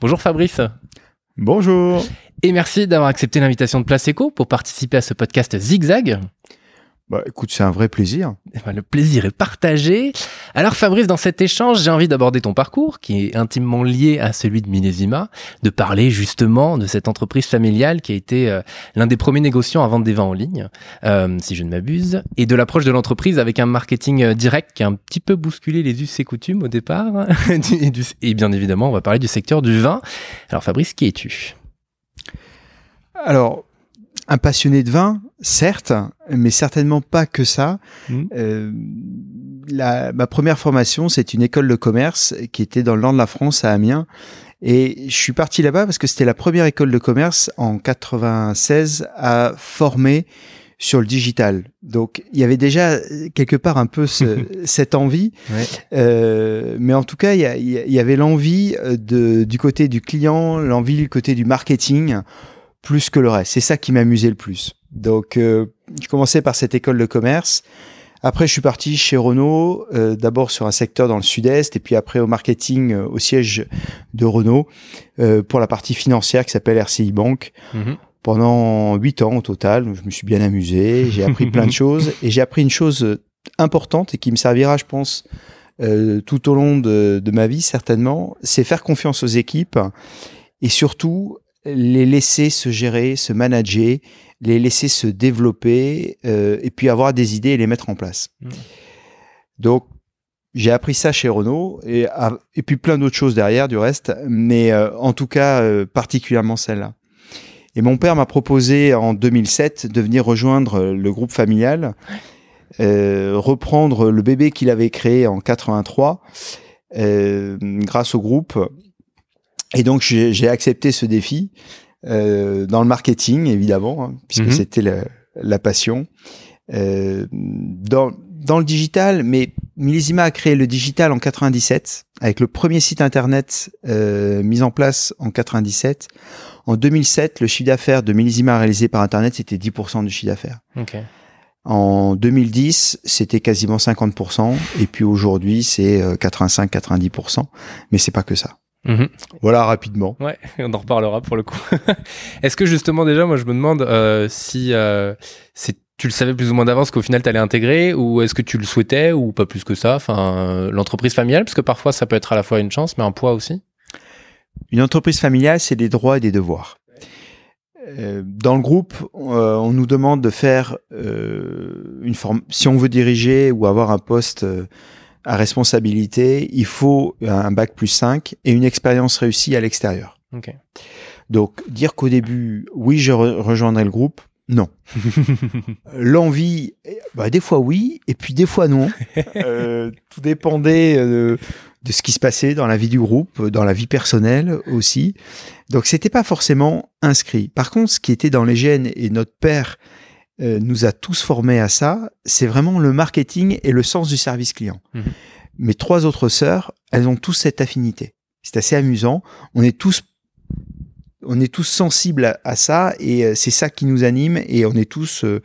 Bonjour Fabrice. Bonjour. Et merci d'avoir accepté l'invitation de Place Eco pour participer à ce podcast Zigzag. Bah, écoute, c'est un vrai plaisir. Eh ben, le plaisir est partagé. Alors Fabrice, dans cet échange, j'ai envie d'aborder ton parcours, qui est intimement lié à celui de Minésima, de parler justement de cette entreprise familiale qui a été euh, l'un des premiers négociants à vendre des vins en ligne, euh, si je ne m'abuse, et de l'approche de l'entreprise avec un marketing euh, direct qui a un petit peu bousculé les us et coutumes au départ. et, et bien évidemment, on va parler du secteur du vin. Alors Fabrice, qui es-tu? Alors, un passionné de vin, certes, mais certainement pas que ça. Mmh. Euh, la, ma première formation, c'est une école de commerce qui était dans le nord de la France, à Amiens. Et je suis parti là-bas parce que c'était la première école de commerce en 96 à former sur le digital. Donc il y avait déjà quelque part un peu ce, cette envie, ouais. euh, mais en tout cas il y, y avait l'envie de du côté du client, l'envie du côté du marketing plus que le reste. C'est ça qui m'amusait le plus. Donc, euh, je commençais par cette école de commerce. Après, je suis parti chez Renault, euh, d'abord sur un secteur dans le sud-est, et puis après au marketing euh, au siège de Renault euh, pour la partie financière qui s'appelle RCI Bank. Mm-hmm. Pendant huit ans au total, je me suis bien amusé, j'ai appris plein de choses, et j'ai appris une chose importante et qui me servira, je pense, tout au long de, de ma vie certainement, c'est faire confiance aux équipes et surtout les laisser se gérer, se manager, les laisser se développer euh, et puis avoir des idées et les mettre en place. Mmh. Donc j'ai appris ça chez Renault et, et puis plein d'autres choses derrière du reste, mais euh, en tout cas euh, particulièrement celle-là. Et mon père m'a proposé en 2007 de venir rejoindre le groupe familial, reprendre le bébé qu'il avait créé en 83 grâce au groupe et donc j'ai accepté ce défi euh, dans le marketing évidemment, hein, puisque -hmm. c'était la, la, passion. Euh, dans, dans le digital, mais Millésima a créé le digital en 97 avec le premier site internet euh, mis en place en 97. En 2007, le chiffre d'affaires de Millésima réalisé par internet c'était 10% du chiffre d'affaires. Okay. En 2010, c'était quasiment 50%, et puis aujourd'hui, c'est 85-90%, euh, mais c'est pas que ça. Mmh. Voilà rapidement. Ouais, on en reparlera pour le coup. Est-ce que justement déjà, moi je me demande euh, si euh, tu le savais plus ou moins d'avance qu'au final tu allais intégrer ou est-ce que tu le souhaitais ou pas plus que ça? Enfin, euh, l'entreprise familiale, parce que parfois ça peut être à la fois une chance mais un poids aussi. Une entreprise familiale, c'est des droits et des devoirs. Dans le groupe, on nous demande de faire une forme. Si on veut diriger ou avoir un poste à responsabilité, il faut un bac plus 5 et une expérience réussie à l'extérieur. Okay. Donc, dire qu'au début, oui, je re rejoindrai le groupe, non. L'envie, bah, des fois oui, et puis des fois non. euh, tout dépendait euh, de ce qui se passait dans la vie du groupe, dans la vie personnelle aussi. Donc, c'était pas forcément inscrit. Par contre, ce qui était dans les gènes et notre père euh, nous a tous formés à ça, c'est vraiment le marketing et le sens du service client. Mmh. Mes trois autres sœurs, elles ont tous cette affinité. C'est assez amusant. On est tous on est tous sensibles à, à ça et euh, c'est ça qui nous anime et on est tous euh,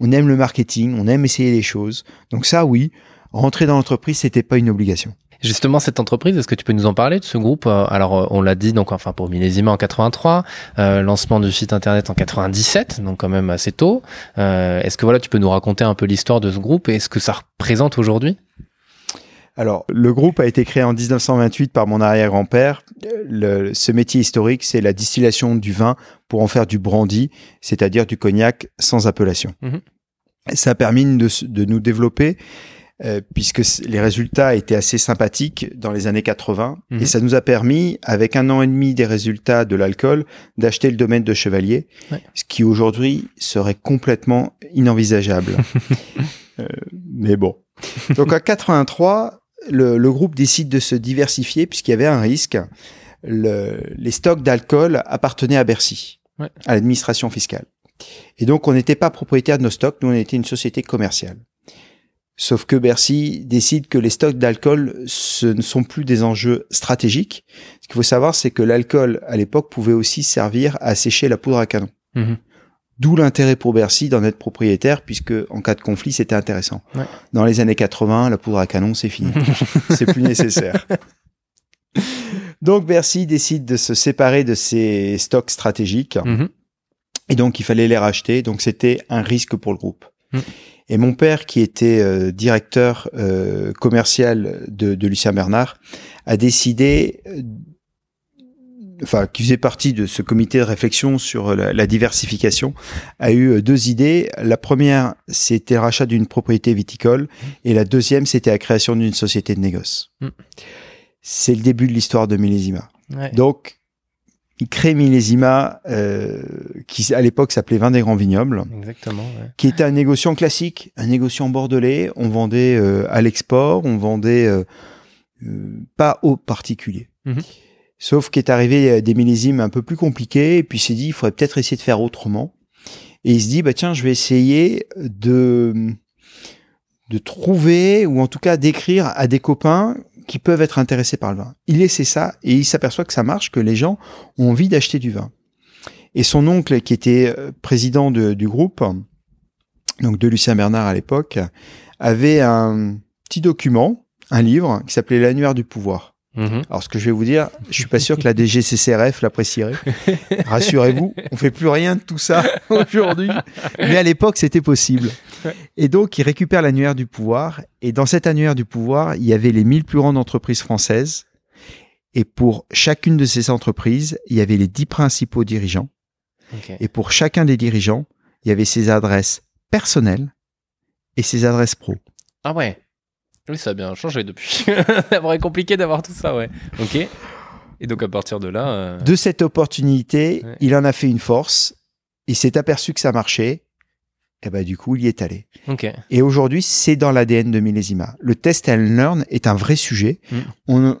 on aime le marketing, on aime essayer les choses. Donc ça oui, rentrer dans l'entreprise, c'était pas une obligation. Justement, cette entreprise, est-ce que tu peux nous en parler de ce groupe Alors, on l'a dit, donc enfin pour Millésima en 83, euh, lancement du site internet en 97, donc quand même assez tôt. Euh, est-ce que voilà, tu peux nous raconter un peu l'histoire de ce groupe et ce que ça représente aujourd'hui? Alors, le groupe a été créé en 1928 par mon arrière-grand-père. Ce métier historique, c'est la distillation du vin pour en faire du brandy, c'est-à-dire du cognac sans appellation. Mmh. Ça a permis de, de nous développer euh, puisque les résultats étaient assez sympathiques dans les années 80 mmh. et ça nous a permis, avec un an et demi des résultats de l'alcool, d'acheter le domaine de Chevalier, ouais. ce qui aujourd'hui serait complètement inenvisageable. euh, mais bon. Donc en 83, le, le, groupe décide de se diversifier puisqu'il y avait un risque. Le, les stocks d'alcool appartenaient à Bercy, ouais. à l'administration fiscale. Et donc on n'était pas propriétaire de nos stocks, nous on était une société commerciale. Sauf que Bercy décide que les stocks d'alcool, ce ne sont plus des enjeux stratégiques. Ce qu'il faut savoir, c'est que l'alcool, à l'époque, pouvait aussi servir à sécher la poudre à canon. Mmh. D'où l'intérêt pour Bercy d'en être propriétaire, puisque en cas de conflit, c'était intéressant. Ouais. Dans les années 80, la poudre à canon, c'est fini. c'est plus nécessaire. Donc Bercy décide de se séparer de ses stocks stratégiques. Mhm. Et donc, il fallait les racheter. Donc, c'était un risque pour le groupe. Mm. Et mon père, qui était euh, directeur euh, commercial de, de Lucien Bernard, a décidé, euh, enfin, qui faisait partie de ce comité de réflexion sur la, la diversification, a eu euh, deux idées. La première, c'était le rachat d'une propriété viticole. Et la deuxième, c'était la création d'une société de négoce. Mm. C'est le début de l'histoire de Millésima. Ouais. Donc, il crée Millésima, euh, qui à l'époque s'appelait Vin des Grands Vignobles, Exactement. ouais. qui était un négociant classique, un négociant bordelais. On vendait euh, à l'export, on vendait euh, pas aux particuliers. Mhm. Sauf qu'est arrivé des millésimes un peu plus compliqués, et puis il s'est dit, il faudrait peut-être essayer de faire autrement. Et il se dit, bah tiens, je vais essayer de de trouver ou en tout cas d'écrire à des copains qui peuvent être intéressés par le vin. Il essaie ça et il s'aperçoit que ça marche, que les gens ont envie d'acheter du vin. Et son oncle, qui était euh, président de- du groupe, donc de Lucien Bernard à l'époque, avait un petit document, un livre qui s'appelait L'annuaire du pouvoir. Mhm. Alors ce que je vais vous dire, je suis pas sûr que la DGCCRF l'apprécierait. Rassurez-vous, on fait plus rien de tout ça aujourd'hui, mais à l'époque c'était possible. Et donc il récupère l'annuaire du pouvoir et dans cet annuaire du pouvoir, il y avait les 1000 plus grandes entreprises françaises et pour chacune de ces entreprises, il y avait les 10 principaux dirigeants et pour chacun des dirigeants, il y avait ses adresses personnelles et ses adresses pro. Ah ouais. Oui, ça a bien changé depuis. ça compliqué d'avoir tout ça, ouais. Ok. Et donc à partir de là. euh, De cette opportunité, Ouais. il en a fait une force. Il s'est aperçu que ça marchait. Et ben du coup, il y est allé. Ok. Et aujourd'hui, c'est dans l'ADN de Millésima. Le test and learn est un vrai sujet. Mm. On,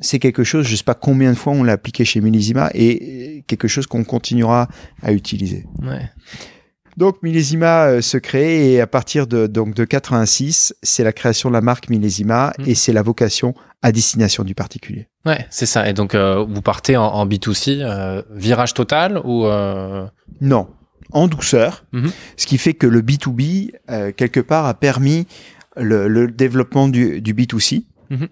c'est quelque chose, je sais pas combien de fois on l'a appliqué chez Millésima et quelque chose qu'on continuera à utiliser. Ouais. Donc Millésima euh, se crée et à partir de donc de 86, c'est la création de la marque Millésima Mm. et c'est la vocation à destination du particulier. Ouais, c'est ça. Et donc euh, vous partez en, en B2C, euh, virage total ou. euh, Non, en douceur, Mhm. ce qui fait que le B2B, euh, quelque part, a permis le, le développement du, du B2C. Mhm.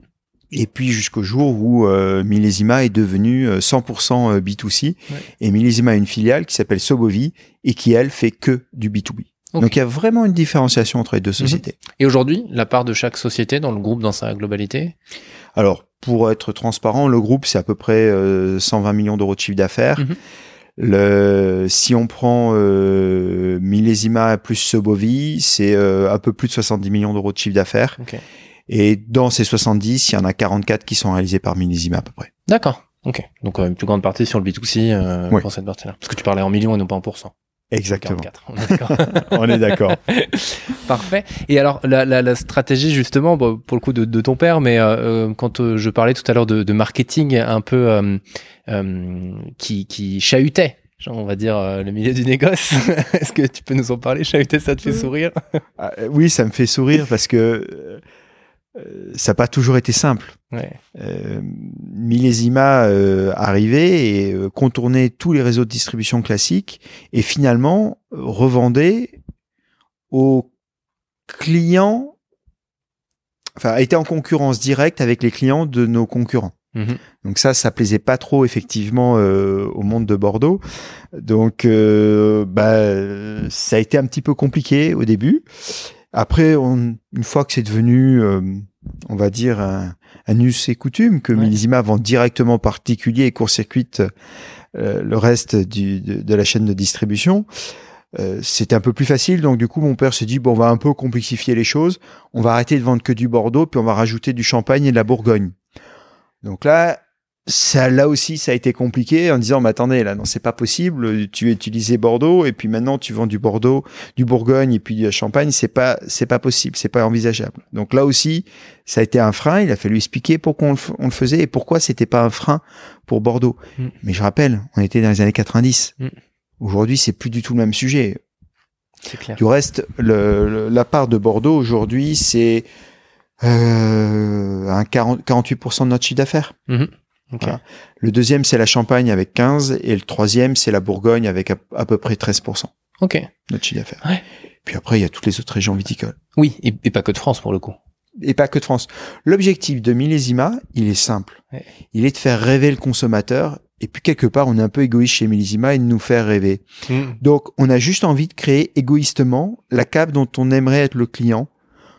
Et puis jusqu'au jour où euh, Millésima est devenu euh, 100% B2C. Ouais. Et Millésima a une filiale qui s'appelle Sobovi et qui, elle, fait que du B2B. Ok. Donc il y a vraiment une différenciation entre les deux sociétés. Et aujourd'hui, la part de chaque société dans le groupe dans sa globalité? Alors, pour être transparent, le groupe, c'est à peu près euh, 120 millions d'euros de chiffre d'affaires. Mhm. Le, si on prend euh, Millésima plus Sobovi, c'est euh, un peu plus de 70 millions d'euros de chiffre d'affaires. Ok. Et dans ces 70, il y en a 44 qui sont réalisés par Millésima à peu près. D'accord. Ok. Donc une plus grande partie sur le B2C euh, Oui. pour cette partie-là. Parce que tu parlais en millions et non pas en pourcents. Exactement. 44. On est d'accord. on est d'accord. Parfait. Et alors, la, la, la stratégie, justement, bon, pour le coup de, de ton père, mais euh, euh, quand euh, je parlais tout à l'heure de, de marketing un peu euh, euh, qui, qui chahutait, genre, on va dire, euh, le milieu du négoce, est-ce que tu peux nous en parler? Chahuter, ça te fait sourire? Ah, oui, ça me fait sourire parce que ça n'a pas toujours été simple. Ouais. euh, Millésima euh, arrivait et euh, contournait tous les réseaux de distribution classiques et finalement euh, revendait aux clients, enfin était en concurrence directe avec les clients de nos concurrents. Mhm. Donc ça, ça plaisait pas trop effectivement euh, au monde de Bordeaux. Donc euh, bah, ça a été un petit peu compliqué au début. Après, on, une fois que c'est devenu, euh, on va dire, un, un us et coutume, que Ouais. Vend directement particulier et court-circuite euh, le reste du, de, de la chaîne de distribution, euh, c'était un peu plus facile. Donc du coup, mon père s'est dit, bon, on va un peu complexifier les choses. On va arrêter de vendre que du Bordeaux, puis on va rajouter du Champagne et de la Bourgogne. Donc là, ça, là aussi, ça a été compliqué en disant, mais attendez, là, non, c'est pas possible. Tu utilisé Bordeaux et puis maintenant tu vends du Bordeaux, du Bourgogne et puis du Champagne. C'est pas, c'est pas possible. C'est pas envisageable. Donc là aussi, ça a été un frein. Il a fallu expliquer pourquoi on le, f- on le faisait et pourquoi c'était pas un frein pour Bordeaux. Mm. Mais je rappelle, on était dans les années 90. Mm. Aujourd'hui, c'est plus du tout le même sujet. C'est clair. Du reste, le, le- la part de Bordeaux aujourd'hui, c'est euh, un 40, 48% de notre chiffre d'affaires. Mhm. Voilà. Le deuxième, c'est la Champagne avec 15 et le troisième, c'est la Bourgogne avec à, à peu près 13% Ok. notre chiffre d'affaires. Ouais. Puis après, il y a toutes les autres régions viticoles. Oui, et, et pas que de France pour le coup. et pas que de France. L'objectif de Millésima, il est simple. Ouais. Il est de faire rêver le consommateur. Et puis quelque part, on est un peu égoïste chez Millésima et de nous faire rêver. Mm. Donc, on a juste envie de créer égoïstement la cave dont on aimerait être le client.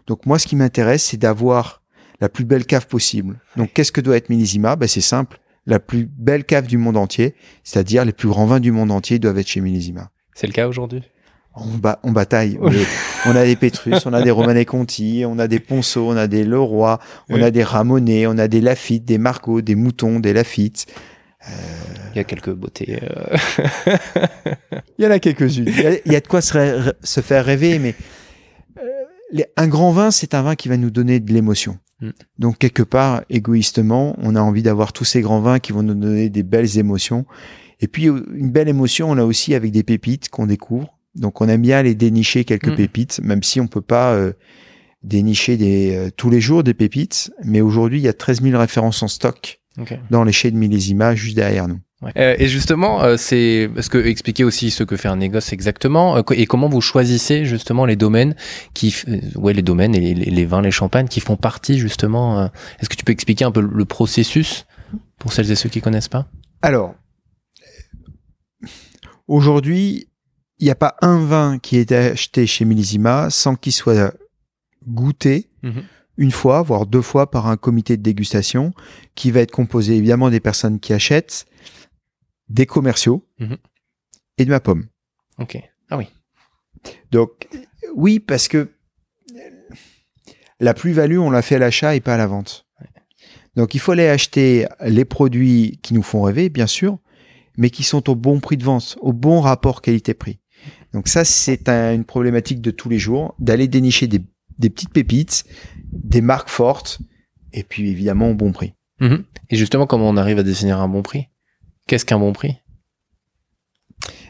Donc, moi, ce qui m'intéresse, c'est d'avoir la plus belle cave possible. Donc, qu'est-ce que doit être Millésima ben, C'est simple. La plus belle cave du monde entier, c'est-à-dire les plus grands vins du monde entier doivent être chez Millésima. C'est le cas aujourd'hui? On, ba- on bataille. on a des Pétrus, on a des Romanée Conti, on a des Ponceau, on a des Leroy, on Oui. a des Ramonet, on a des Lafitte, des Margot, des Moutons, des Lafitte. Il y a quelques beautés. euh, Il y en a quelques-unes. Il y a, il y a de quoi se, faire rêver, mais euh, les- un grand vin, c'est un vin qui va nous donner de l'émotion. Mm. Donc, quelque part, égoïstement, on a envie d'avoir tous ces grands vins qui vont nous donner des belles émotions. Et puis, euh, une belle émotion, on a aussi avec des pépites qu'on découvre. Donc, on aime bien aller dénicher quelques Mm. pépites, même si on peut pas euh, dénicher des, euh, tous les jours des pépites. Mais aujourd'hui, il y a 13 000 références en stock ok. dans les chais de millésima juste derrière nous. Ouais. Euh, et justement, euh, c'est parce que expliquer aussi ce que fait un négoce exactement euh, et comment vous choisissez justement les domaines qui, euh, ouais, les domaines et les, les- les vins, les champagnes qui font partie justement. euh, Est-ce que tu peux expliquer un peu le- le processus pour celles et ceux qui connaissent pas? Alors, aujourd'hui, il n'y a pas un vin qui est acheté chez Millésima sans qu'il soit goûté Mhm. une fois, voire deux fois par un comité de dégustation qui va être composé évidemment des personnes qui achètent, des commerciaux Mhm. et de ma pomme. Ok. Ah oui. Donc, oui, parce que la plus-value, on l'a fait à l'achat et pas à la vente. Donc, il faut aller acheter les produits qui nous font rêver, bien sûr, mais qui sont au bon prix de vente, au bon rapport qualité-prix. Donc ça, c'est un- une problématique de tous les jours, d'aller dénicher des, des petites pépites, des marques fortes, et puis évidemment au bon prix. Mhm. Et justement, comment on arrive à définir un bon prix? Qu'est-ce qu'un bon prix?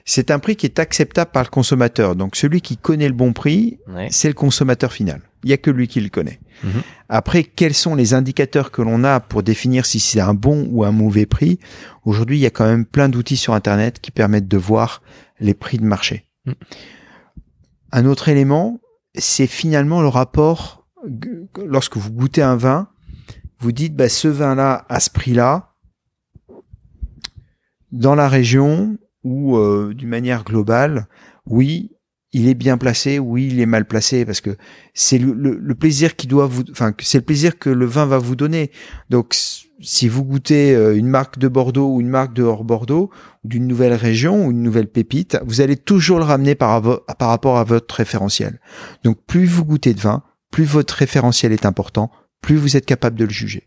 C'est un prix qui est acceptable par le consommateur. Donc celui qui connaît le bon prix, Ouais. c'est le consommateur final. Il y a que lui qui le connaît. Mhm. Après, quels sont les indicateurs que l'on a pour définir si c'est un bon ou un mauvais prix? Aujourd'hui, il y a quand même plein d'outils sur Internet qui permettent de voir les prix de marché. Mhm. Un autre élément, c'est finalement le rapport. Lorsque vous goûtez un vin, vous dites, bah, ce vin-là, à ce prix-là, dans la région ou euh, d'une manière globale, oui, il est bien placé, oui, il est mal placé, parce que c'est le, plaisir qui doit vous, enfin, c'est le plaisir que le vin va vous donner. Donc, si vous goûtez euh, une marque de Bordeaux ou une marque de hors Bordeaux, d'une nouvelle région ou une nouvelle pépite, vous allez toujours le ramener par rapport à votre référentiel. Donc, plus vous goûtez de vin, plus votre référentiel est important, plus vous êtes capable de le juger.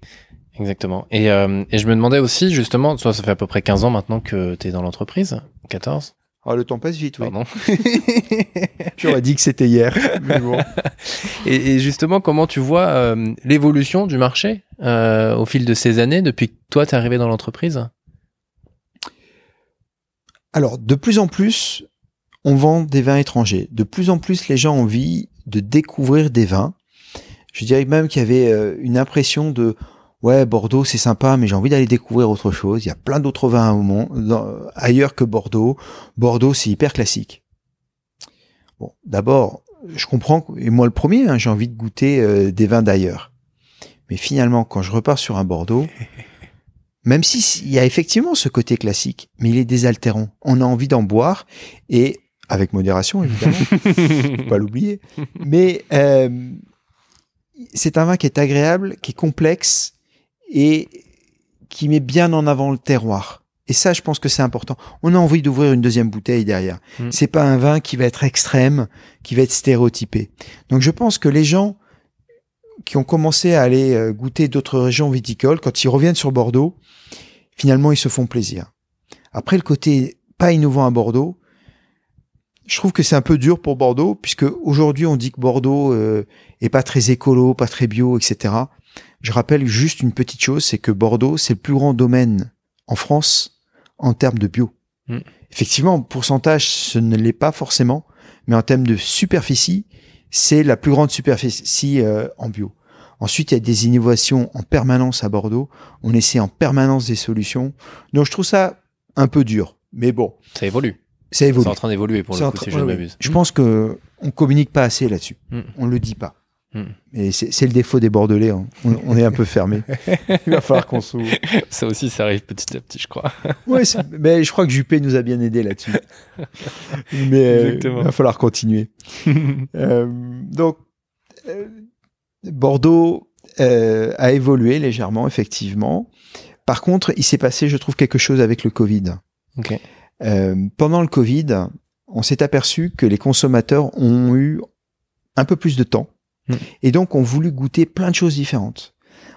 Exactement. Et, euh, et je me demandais aussi, justement, toi, ça fait à peu près 15 ans maintenant que tu es dans l'entreprise. 14 Oh, le temps passe vite, oui. Pardon. J'aurais dit que c'était hier. mais bon. et, et justement, comment tu vois euh, l'évolution du marché euh, au fil de ces années depuis que toi, tu es arrivé dans l'entreprise? Alors, de plus en plus, on vend des vins étrangers. De plus en plus, les gens ont envie de découvrir des vins. Je dirais même qu'il y avait une impression de ouais Bordeaux c'est sympa, mais j'ai envie d'aller découvrir autre chose. Il y a plein d'autres vins au monde, dans- ailleurs que Bordeaux. Bordeaux c'est hyper classique. Bon, d'abord, je comprends et moi le premier, hein, j'ai envie de goûter euh, des vins d'ailleurs. Mais finalement, quand je repars sur un Bordeaux, même si il y a effectivement ce côté classique, mais il est désaltérant. On a envie d'en boire et avec modération évidemment, faut pas l'oublier. Mais euh, c'est un vin qui est agréable, qui est complexe et qui met bien en avant le terroir. Et ça, je pense que c'est important. On a envie d'ouvrir une deuxième bouteille derrière. Mm. C'est pas un vin qui va être extrême, qui va être stéréotypé. Donc, je pense que les gens qui ont commencé à aller euh, goûter d'autres régions viticoles, quand ils reviennent sur Bordeaux, finalement, ils se font plaisir. Après, le côté pas innovant à Bordeaux, je trouve que c'est un peu dur pour Bordeaux, puisque aujourd'hui, on dit que Bordeaux euh, est pas très écolo, pas très bio, etc. Je rappelle juste une petite chose, c'est que Bordeaux, c'est le plus grand domaine en France en termes de bio. Mm. Effectivement, en pourcentage, ce ne l'est pas forcément, mais en termes de superficie, c'est la plus grande superficie euh, en bio. Ensuite, il y a des innovations en permanence à Bordeaux. On essaie en permanence des solutions. Donc, je trouve ça un peu dur. Mais bon, Ça évolue. ça C'est évolue. en train d'évoluer pour C'est le coup, si je ne m'abuse. Je pense que on communique pas assez là-dessus. Mm. On le dit pas. Hmm. Et c'est le défaut des Bordelais. Hein. On, est un peu fermé. Il va falloir qu'on s'ouvre. Ça aussi, ça arrive petit à petit, je crois. ouais, mais je crois que Juppé nous a bien aidé là-dessus. mais euh, il va falloir continuer. euh, donc, euh, Bordeaux euh, a évolué légèrement, effectivement. Par contre, il s'est passé, je trouve, quelque chose avec le Covid. Euh, pendant le Covid, on s'est aperçu que les consommateurs ont eu un peu plus de temps hmm. et donc ont voulu goûter plein de choses différentes.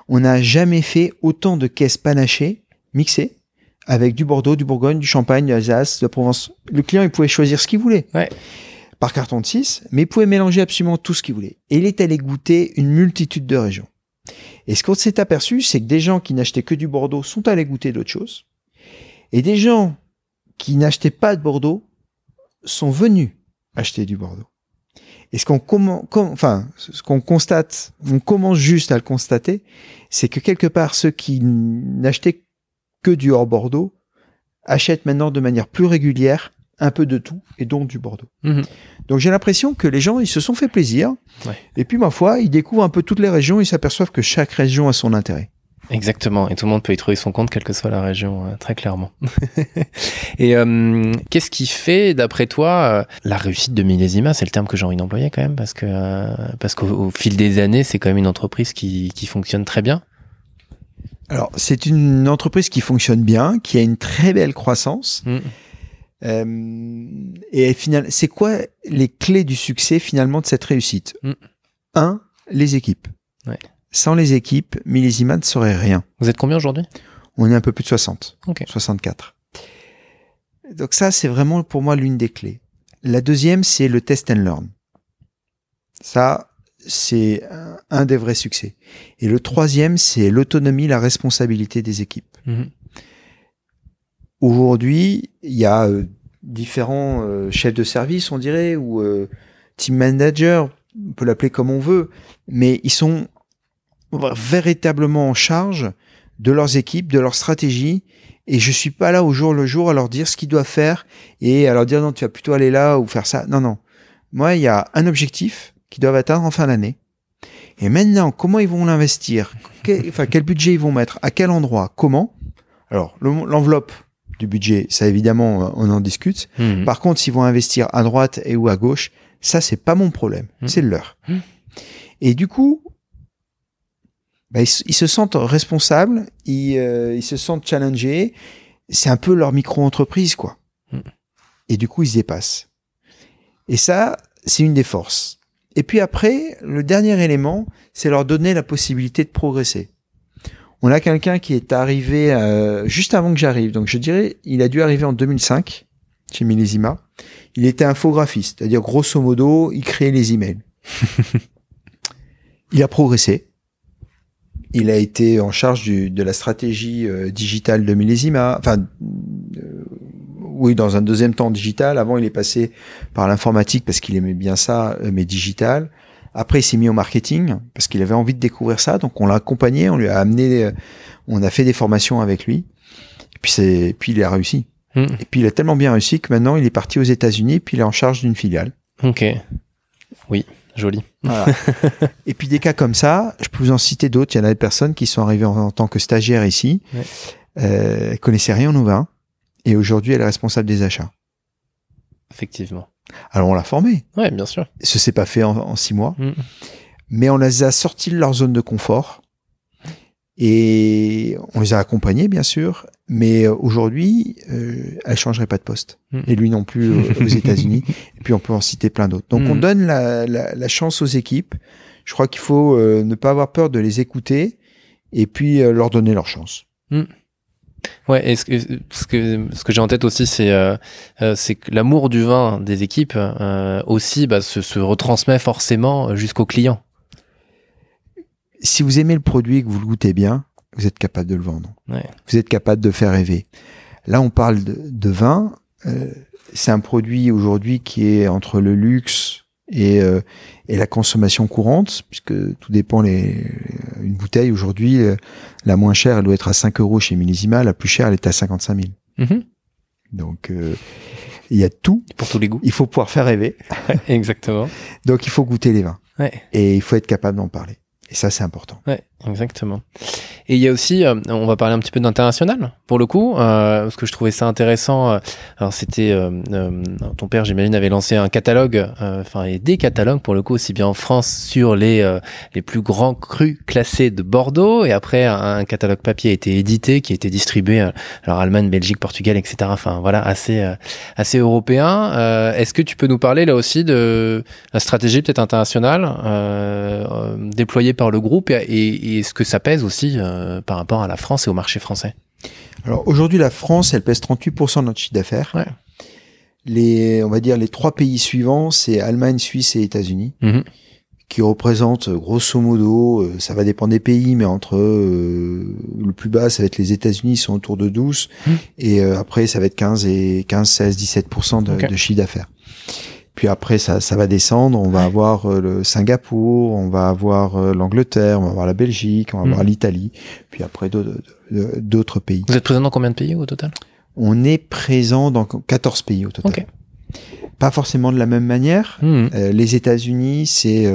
On n'a jamais fait autant de caisses panachées, mixées, avec du Bordeaux, du Bourgogne, du Champagne, de l'Alsace, de la Provence. Le client, il pouvait choisir ce qu'il voulait. Par carton de 6, mais il pouvait mélanger absolument tout ce qu'il voulait. Et il est allé goûter une multitude de régions. Et ce qu'on s'est aperçu, c'est que des gens qui n'achetaient que du Bordeaux sont allés goûter d'autres choses. Et des gens qui n'achetaient pas de Bordeaux sont venus acheter du Bordeaux. Et ce qu'on enfin, ce qu'on constate, on commence juste à le constater, c'est que quelque part ceux qui n'achetaient que du hors Bordeaux achètent maintenant de manière plus régulière un peu de tout et donc du Bordeaux. Mhm. Donc j'ai l'impression que les gens ils se sont fait plaisir et puis ma foi ils découvrent un peu toutes les régions ils s'aperçoivent que chaque région a son intérêt. Exactement, et tout le monde peut y trouver son compte, quelle que soit la région, euh, très clairement. et euh, qu'est-ce qui fait, d'après toi, euh, la réussite de Millésima? C'est le terme que j'ai envie d'employer quand même, parce que parce qu'au fil des années, c'est quand même une entreprise qui, qui fonctionne très bien. Alors, c'est une entreprise qui fonctionne bien, qui a une très belle croissance. Mm. et finalement, c'est quoi les clés du succès finalement de cette réussite? Mm. Un, les équipes. Ouais. Sans les équipes, Millésima ne serait rien. Vous êtes combien aujourd'hui? On est un peu plus de 60. 64. Donc ça, c'est vraiment pour moi l'une des clés. La deuxième, c'est le test and learn. Ça, c'est un des vrais succès. Et le troisième, c'est l'autonomie, la responsabilité des équipes. Mhm. Aujourd'hui, il y a euh, différents euh, chefs de service, on dirait, ou euh, team manager, on peut l'appeler comme on veut, mais ils sont véritablement en charge de leurs équipes, de leur stratégie. Et je suis pas là au jour le jour à leur dire ce qu'ils doivent faire et à leur dire non, tu vas plutôt aller là ou faire ça. Non, non. Moi, il y a un objectif qu'ils doivent atteindre en fin d'année. Et maintenant, comment ils vont l'investir? Quel, Enfin, quel budget ils vont mettre? À quel endroit? Comment? Alors, l'enveloppe du budget, ça évidemment, on en discute. Mmh. Par contre, s'ils vont investir à droite et ou à gauche, ça, c'est pas mon problème. Mmh. C'est leur. Mmh. Et du coup, bah, ils, se sentent responsables, ils, euh, ils se sentent challengés. C'est un peu leur micro-entreprise, quoi. Hmm. Et du coup, ils se dépassent. Et ça, c'est une des forces. Et puis après, le dernier élément, c'est leur donner la possibilité de progresser. On a quelqu'un qui est arrivé euh, juste avant que j'arrive. Donc je dirais, il a dû arriver en 2005 chez Millésima. Il était infographiste, c'est-à-dire grosso modo, il créait les emails. il a progressé. Il a été en charge du, de la stratégie euh, digitale de Millésima. Enfin, euh, oui, dans un deuxième temps digital. Avant, il est passé par l'informatique parce qu'il aimait bien ça, euh, mais digital. Après, il s'est mis au marketing parce qu'il avait envie de découvrir ça. Donc, on l'a accompagné, on lui a amené, on a fait des formations avec lui. Et puis, c'est, puis il a réussi. Hmm. Et puis, il a tellement bien réussi que maintenant, il est parti aux États-Unis. Puis, il est en charge d'une filiale. Ok. Oui. Joli. et puis des cas comme ça, je peux vous en citer d'autres. Il y en a des personnes qui sont arrivées en, tant que stagiaires ici, ouais. euh, connaissaient rien au vin, et aujourd'hui elle est responsable des achats. Effectivement. Alors on l'a formée. Ouais, bien sûr. Ce s'est pas fait en, six mois, mm. mais on les a sortis de leur zone de confort et on les a accompagnés bien sûr, mais euh, aujourd'hui, euh, elle changerait pas de poste. Hmm. Et lui non plus euh, aux États-Unis. Et puis on peut en citer plein d'autres. Donc on hmm. donne la, la, la, chance aux équipes. Je crois qu'il faut euh, ne pas avoir peur de les écouter et puis leur donner leur chance. Hmm. Ouais, et ce que, ce que, ce que j'ai en tête aussi, c'est euh, c'est que l'amour du vin des équipes aussi bah, se, se retransmet forcément jusqu'au client. Si vous aimez le produit et que vous le goûtez bien, vous êtes capable de le vendre. Vous êtes capable de faire rêver. Là, on parle de, vin. Euh, c'est un produit aujourd'hui qui est entre le luxe et, euh, et la consommation courante, puisque tout dépend. Les, une bouteille aujourd'hui, euh, la moins chère, elle doit être à 5 euros chez Millésima. La plus chère, elle est à 55 000. Mm-hmm. Donc, Il y a tout. Pour tous les goûts. Il faut pouvoir faire rêver. Exactement. Donc il faut goûter les vins. Ouais. Et il faut être capable d'en parler. Et ça, c'est important. Ouais, exactement. Et il y a aussi, euh, on va parler un petit peu d'international, pour le coup, euh, parce que je trouvais ça intéressant. euh, alors, c'était, euh, ton père, j'imagine, avait lancé un catalogue, enfin, et des catalogues, pour le coup, aussi bien en France, sur les, les plus grands crus classés de Bordeaux. Et après, un, catalogue papier a été édité, qui a été distribué, alors, Allemagne, Belgique, Portugal, etc. Enfin, voilà, assez, assez européen. Est-ce que tu peux nous parler, là aussi, de la stratégie peut-être internationale, déployée par le groupe et, et, et ce que ça pèse aussi euh, par rapport à la France et au marché français. Alors aujourd'hui, la France, elle pèse 38% de notre chiffre d'affaires. Ouais. Les, on va dire les trois pays suivants, c'est Allemagne, Suisse et États-Unis, Mhm. qui représentent grosso modo, euh, ça va dépendre des pays, mais entre euh, le plus bas, ça va être les États-Unis, ils sont autour de 12, Mhm. et euh, après, ça va être 15 et 15, 16, 17% de, Ok. de chiffre d'affaires. Puis après, ça, ça va descendre. On va avoir euh, le Singapour, on va avoir euh, l'Angleterre, on va avoir la Belgique, on va avoir Mhm. l'Italie, puis après d'autres- pays. Vous êtes présent dans combien de pays au total? On est présent dans 14 pays au total. Ok. Pas forcément de la même manière. Mhm. Euh, les États-Unis, c'est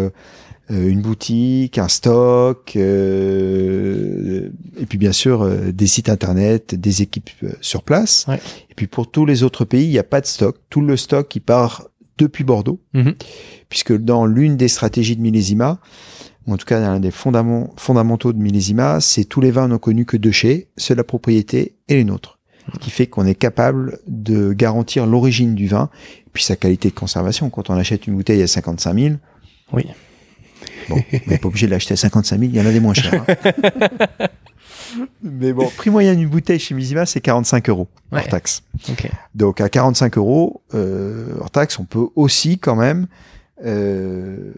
une boutique, un stock, euh, et puis bien sûr euh, des sites internet, des équipes euh, sur place. Ouais. Et puis pour tous les autres pays, il n'y a pas de stock. Tout le stock qui part depuis Bordeaux, Mhm. puisque dans l'une des stratégies de Millésima, ou en tout cas l'un des fondamentaux de Millésima, c'est tous les vins n'ont connu que deux chez, ceux de la propriété et les nôtres. Ce qui fait qu'on est capable de garantir l'origine du vin, puis sa qualité de conservation. Quand on achète une bouteille à 55 000, Oui. Bon, on n'est pas obligé de l'acheter à 55 000, il y en a des moins chers. hein. Mais bon, prix moyen d'une bouteille chez Millésima, c'est 45 euros Ouais. hors taxe. Ok. Donc à 45 euros euh, hors taxe, on peut aussi quand même euh,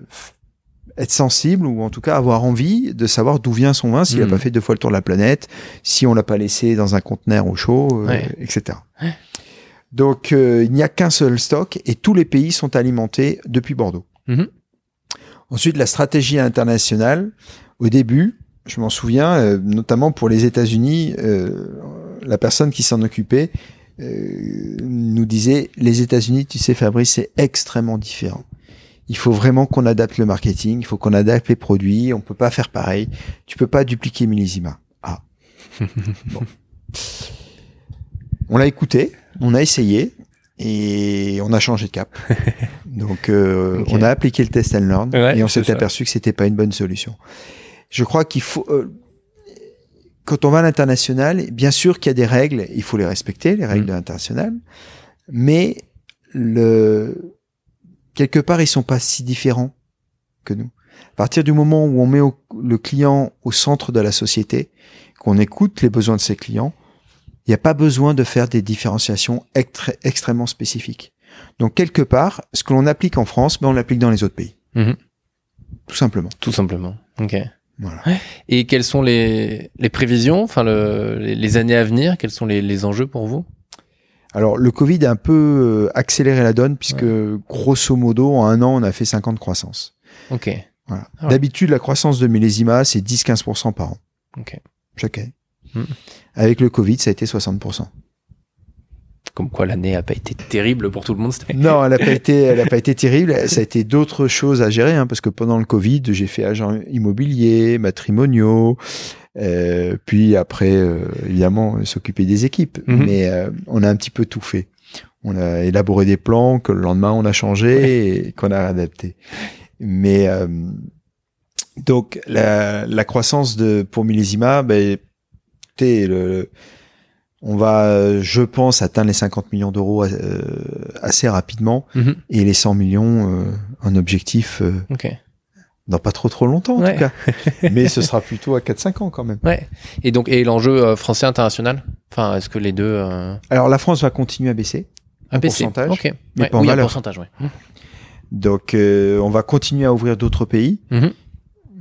être sensible ou en tout cas avoir envie de savoir d'où vient son vin, s'il n'a Mhm. pas fait deux fois le tour de la planète, si on l'a pas laissé dans un conteneur au chaud, euh, Ouais. etc. Donc euh, il n'y a qu'un seul stock et tous les pays sont alimentés depuis Bordeaux. Mhm. Ensuite, la stratégie internationale, au début, je m'en souviens, euh, notamment pour les États-Unis, euh, la personne qui s'en occupait euh, nous disait les États-Unis, tu sais, Fabrice, c'est extrêmement différent. Il faut vraiment qu'on adapte le marketing, il faut qu'on adapte les produits, on peut pas faire pareil. Tu peux pas dupliquer Millésima. Ah. Bon. On l'a écouté, on a essayé et on a changé de cap. Donc euh, on a appliqué le test and learn Ouais, et on s'est aperçu que c'était pas une bonne solution. Je crois qu'il faut euh, quand on va à l'international, bien sûr qu'il y a des règles, il faut les respecter, les règles Mm. de l'international, mais le quelque part ils sont pas si différents que nous. À partir du moment où on met au- le client au centre de la société, qu'on écoute les besoins de ses clients, il n'y a pas besoin de faire des différenciations extré- extrêmement spécifiques. Donc quelque part, ce que l'on applique en France, ben, on l'applique dans les autres pays. Mhm. Tout simplement. Tout simplement. Ok. Voilà. Et quelles sont les, les prévisions, enfin le, les, les années à venir? Quels sont les, les enjeux pour vous? Alors le Covid a un peu euh, accéléré la donne puisque grosso modo en un an on a fait 50 de croissance. Ok. Voilà. Ah ouais. D'habitude la croissance de millésima c'est 10-15% par an. Ok. Chaque année. Hmm. Avec le Covid ça a été 60%. Comme quoi l'année a pas été terrible pour tout le monde. Non, elle n'a pas été, elle a pas été terrible. Ça a été d'autres choses à gérer, hein, parce que pendant le Covid, j'ai fait agent immobilier, matrimoniaux, euh, puis après, euh, évidemment, s'occuper des équipes. Mhm. Mais euh, on a un petit peu tout fait. On a élaboré des plans que le lendemain on a changé et qu'on a adapté. Mais donc la, la croissance de pour Millésima, ben, écoutez, le, on va, euh, je pense, atteindre les 50 millions d'euros euh, assez rapidement Mhm. et les 100 millions, euh, un objectif euh, Ok. dans pas trop trop longtemps en Ouais. tout cas. Mais ce sera plutôt à 4-5 ans quand même. Ouais. Et donc et l'enjeu euh, français international? Enfin, est-ce que les deux euh... Alors la France va continuer à baisser. En baisser pourcentage, Ok. mais Ouais. pas en Oui, en valeur. pourcentage, ouais. Donc euh, on va continuer à ouvrir d'autres pays. Mhm.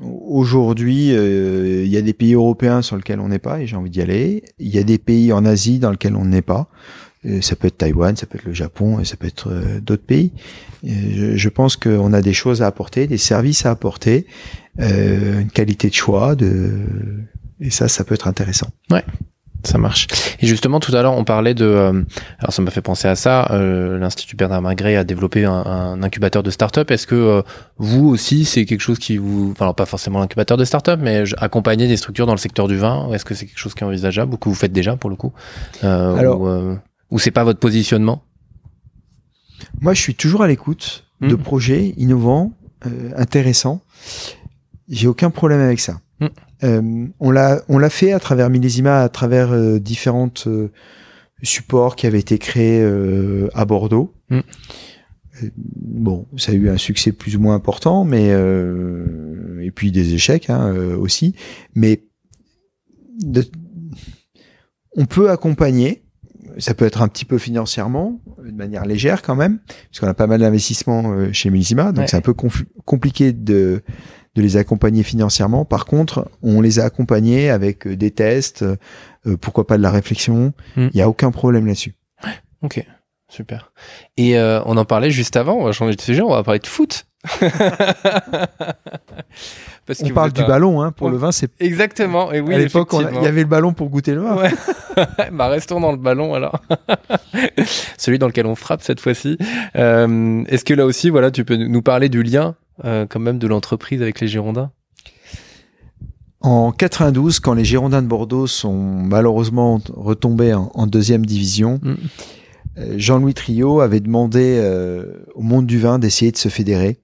Aujourd'hui, euh, il y a des pays européens sur lesquels on n'est pas et j'ai envie d'y aller. Il y a des pays en Asie dans lesquels on n'est pas. Euh, ça peut être Taïwan, ça peut être le Japon, et ça peut être euh, d'autres pays. Et je, je pense qu'on a des choses à apporter, des services à apporter, euh, une qualité de choix, de et ça, ça peut être intéressant. Ça marche. Et justement, tout à l'heure, on parlait de. Euh, alors, ça m'a fait penser à ça. Euh, L'Institut Bernard Magret a développé un, un incubateur de start-up. Est-ce que euh, vous aussi, c'est quelque chose qui vous. Enfin, alors, pas forcément l'incubateur de start-up, mais accompagner des structures dans le secteur du vin Est-ce que c'est quelque chose qui est envisageable ou que vous faites déjà pour le coup? Alors. Ou, ou c'est pas votre positionnement? Moi, je suis toujours à l'écoute de mmh. projets innovants, intéressants. J'ai aucun problème avec ça. Mmh. Euh, on l'a fait à travers Millésima, à travers euh, différentes euh, supports qui avaient été créés à Bordeaux. Mm. Bon, ça a eu un succès plus ou moins important, mais et puis des échecs hein, aussi. Mais on peut accompagner. Ça peut être un petit peu financièrement, de manière légère quand même, parce qu'on a pas mal d'investissements chez Millésima, donc c'est un peu compliqué de de les accompagner financièrement. Par contre, on les a accompagnés avec euh, des tests, euh, pourquoi pas de la réflexion. Hmm. Il n'y a aucun problème là-dessus. Ok, super. Et euh, on en parlait juste avant, on va changer de sujet, on va parler de foot. Parce on parle du ballon, hein, pour le vin, c'est exactement. Et oui, à l'époque, il y avait le ballon pour goûter le vin. Ouais. bah restons dans le ballon alors. Celui dans lequel on frappe cette fois-ci. Est-ce que là aussi, voilà, tu peux nous parler du lien euh, quand même de l'entreprise avec les Girondins? En 92, quand les Girondins de Bordeaux sont malheureusement retombés en, deuxième division, mm. euh, Jean-Louis Trio avait demandé euh, au monde du vin d'essayer de se fédérer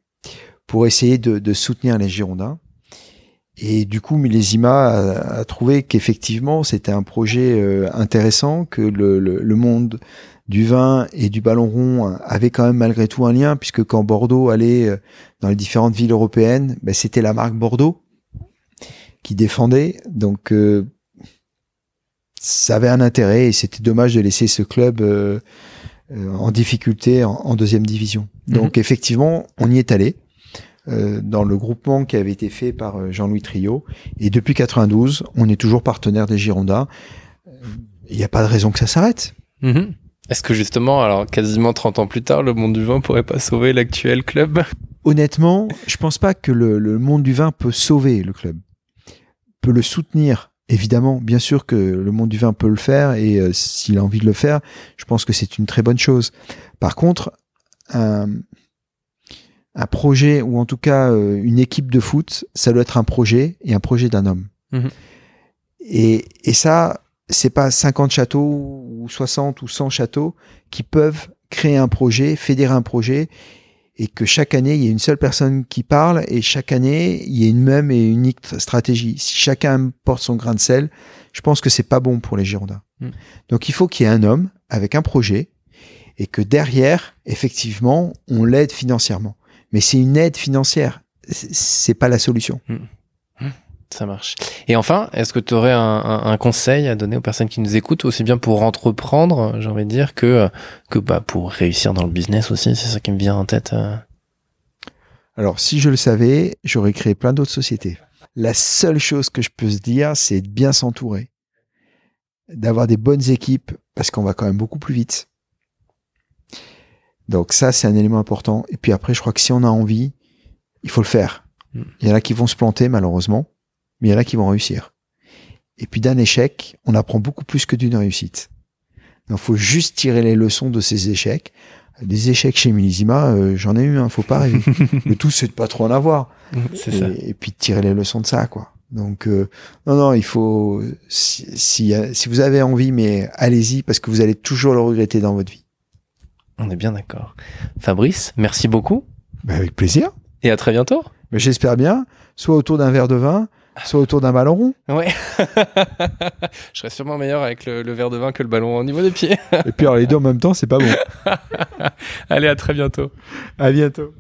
pour essayer de, soutenir les Girondins. Et du coup, Millésima a, trouvé qu'effectivement, c'était un projet intéressant, que le, le monde du vin et du ballon rond avait quand même malgré tout un lien, puisque quand Bordeaux allait euh, dans les différentes villes européennes, ben, c'était la marque Bordeaux qui défendait. Donc euh, ça avait un intérêt et c'était dommage de laisser ce club euh, en difficulté en, deuxième division. Mhm. Donc effectivement, on y est allé. Dans le groupement qui avait été fait par Jean-Louis Trio. Et depuis 92, on est toujours partenaire des Girondins. Il n'y a pas de raison que ça s'arrête. Mhm. Est-ce que justement, alors quasiment 30 ans plus tard, le monde du vin pourrait pas sauver l'actuel club? Honnêtement, je pense pas que le, monde du vin peut sauver le club. Peut le soutenir, évidemment. Bien sûr que le monde du vin peut le faire et euh, s'il a envie de le faire, je pense que c'est une très bonne chose. Par contre, un, projet ou en tout cas euh, une équipe de foot, ça doit être un projet et un projet d'un homme. Mhm. Et, et ça, c'est pas 50 châteaux ou 60 ou 100 châteaux qui peuvent créer un projet, fédérer un projet et que chaque année il y a une seule personne qui parle et chaque année il y a une même et unique stratégie. Si chacun porte son grain de sel, je pense que c'est pas bon pour les Girondins. Hmm. Donc il faut qu'il y ait un homme avec un projet et que derrière, effectivement, on l'aide financièrement. Mais c'est une aide financière, c'est pas la solution. Hmm. Ça marche. Et enfin, est-ce que tu aurais un, conseil à donner aux personnes qui nous écoutent, aussi bien pour entreprendre, j'ai envie de dire, que, que bah, pour réussir dans le business aussi C'est ça qui me vient en tête. Euh. Alors, si je le savais, j'aurais créé plein d'autres sociétés. La seule chose que je peux se dire, c'est de bien s'entourer, d'avoir des bonnes équipes, parce qu'on va quand même beaucoup plus vite. Donc ça, c'est un élément important. Et puis après, je crois que si on a envie, il faut le faire. Hmm. Il y en a qui vont se planter, malheureusement mais il y en a qui vont réussir. Et puis d'un échec, on apprend beaucoup plus que d'une réussite. Il faut juste tirer les leçons de ces échecs. Des échecs chez Millésima, euh, j'en ai eu, un, faut pas rêver. Le tout, c'est de pas trop en avoir. Et, et, puis de tirer les leçons de ça, quoi. Donc, euh, non, non, il faut, si, si, si vous avez envie, mais allez-y, parce que vous allez toujours le regretter dans votre vie. On est bien d'accord. Fabrice, merci beaucoup. Ben, avec plaisir. Et à très bientôt. Mais j'espère bien, soit autour d'un verre de vin, soit autour d'un ballon rond. Ouais. je serais sûrement meilleur avec le, verre de vin que le ballon au niveau des pieds. Et puis alors, les deux en même temps, c'est pas bon. Allez, à très bientôt. À bientôt.